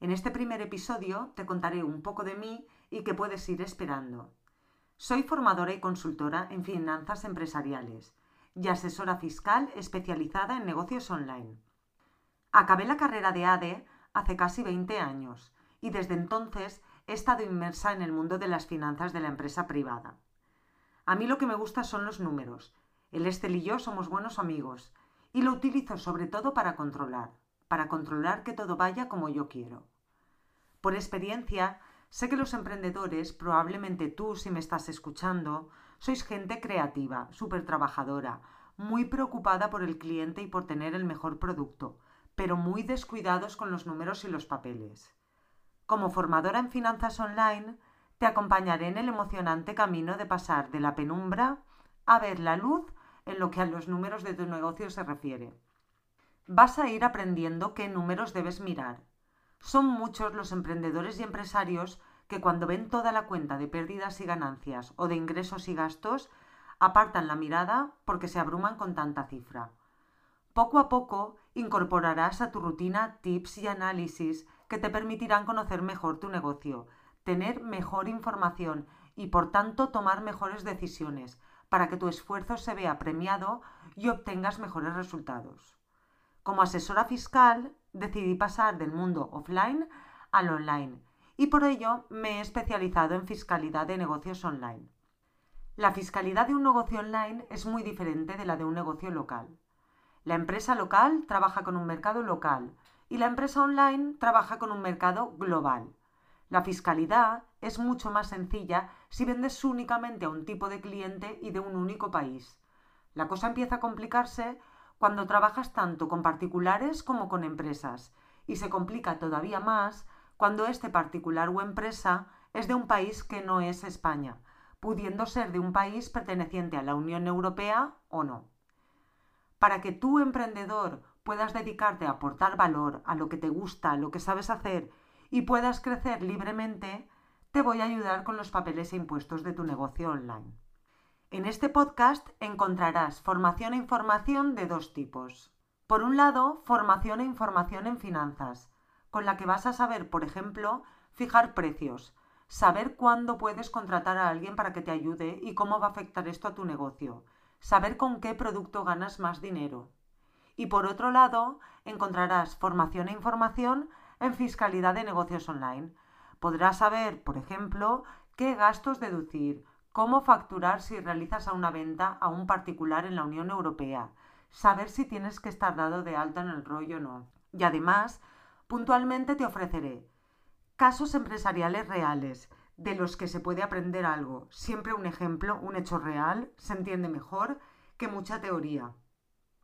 En este primer episodio te contaré un poco de mí y qué puedes ir esperando. Soy formadora y consultora en finanzas empresariales y asesora fiscal especializada en negocios online. Acabé la carrera de ADE hace casi 20 años y desde entonces he estado inmersa en el mundo de las finanzas de la empresa privada. A mí lo que me gusta son los números. El Estel y yo somos buenos amigos y lo utilizo sobre todo para controlar, para controlar que todo vaya como yo quiero. Por experiencia, sé que los emprendedores, probablemente tú si me estás escuchando, sois gente creativa, súper trabajadora, muy preocupada por el cliente y por tener el mejor producto, pero muy descuidados con los números y los papeles. Como formadora en finanzas online, te acompañaré en el emocionante camino de pasar de la penumbra a ver la luz en lo que a los números de tu negocio se refiere. Vas a ir aprendiendo qué números debes mirar, son muchos los emprendedores y empresarios que cuando ven toda la cuenta de pérdidas y ganancias o de ingresos y gastos, apartan la mirada porque se abruman con tanta cifra. Poco a poco incorporarás a tu rutina tips y análisis que te permitirán conocer mejor tu negocio, tener mejor información y por tanto tomar mejores decisiones para que tu esfuerzo se vea premiado y obtengas mejores resultados. Como asesora fiscal, decidí pasar del mundo offline al online y por ello me he especializado en fiscalidad de negocios online. La fiscalidad de un negocio online es muy diferente de la de un negocio local. La empresa local trabaja con un mercado local y la empresa online trabaja con un mercado global. La fiscalidad es mucho más sencilla si vendes únicamente a un tipo de cliente y de un único país. La cosa empieza a complicarse cuando trabajas tanto con particulares como con empresas, y se complica todavía más cuando este particular o empresa es de un país que no es España, pudiendo ser de un país perteneciente a la Unión Europea o no. Para que tú, emprendedor, puedas dedicarte a aportar valor a lo que te gusta, a lo que sabes hacer y puedas crecer libremente, te voy a ayudar con los papeles e impuestos de tu negocio online. En este podcast encontrarás formación e información de dos tipos. Por un lado, formación e información en finanzas, con la que vas a saber, por ejemplo, fijar precios, saber cuándo puedes contratar a alguien para que te ayude y cómo va a afectar esto a tu negocio, saber con qué producto ganas más dinero. Y por otro lado, encontrarás formación e información en fiscalidad de negocios online. Podrás saber, por ejemplo, qué gastos deducir, cómo facturar si realizas a una venta a un particular en la Unión Europea, saber si tienes que estar dado de alta en el rollo o no. Y además, puntualmente te ofreceré casos empresariales reales de los que se puede aprender algo. Siempre un ejemplo, un hecho real, se entiende mejor que mucha teoría.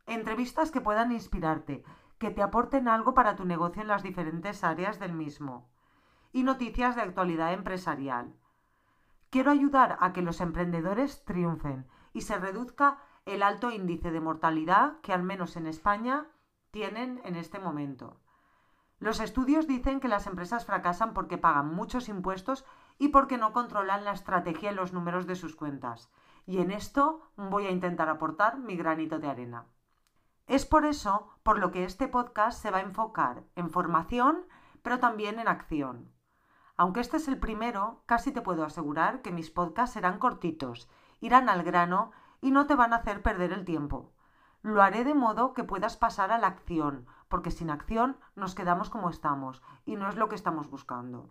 Entrevistas que puedan inspirarte, que te aporten algo para tu negocio en las diferentes áreas del mismo. Y noticias de actualidad empresarial. Quiero ayudar a que los emprendedores triunfen y se reduzca el alto índice de mortalidad que al menos en España tienen en este momento. Los estudios dicen que las empresas fracasan porque pagan muchos impuestos y porque no controlan la estrategia y los números de sus cuentas. Y en esto voy a intentar aportar mi granito de arena. Es por eso por lo que este podcast se va a enfocar en formación, pero también en acción. Aunque este es el primero, casi te puedo asegurar que mis podcasts serán cortitos, irán al grano y no te van a hacer perder el tiempo. Lo haré de modo que puedas pasar a la acción, porque sin acción nos quedamos como estamos y no es lo que estamos buscando.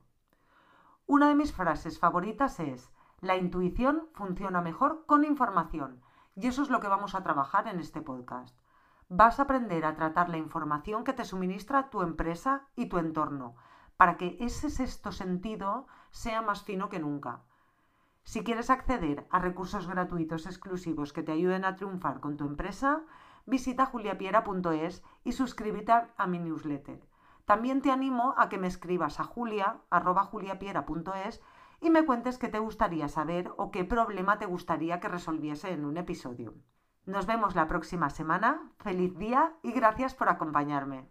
Una de mis frases favoritas es, la intuición funciona mejor con información, y eso es lo que vamos a trabajar en este podcast. Vas a aprender a tratar la información que te suministra tu empresa y tu entorno, para que ese sexto sentido sea más fino que nunca. Si quieres acceder a recursos gratuitos exclusivos que te ayuden a triunfar con tu empresa, visita juliapiera.es y suscríbete a mi newsletter. También te animo a que me escribas a julia.juliapiera.es y me cuentes qué te gustaría saber o qué problema te gustaría que resolviese en un episodio. Nos vemos la próxima semana, feliz día y gracias por acompañarme.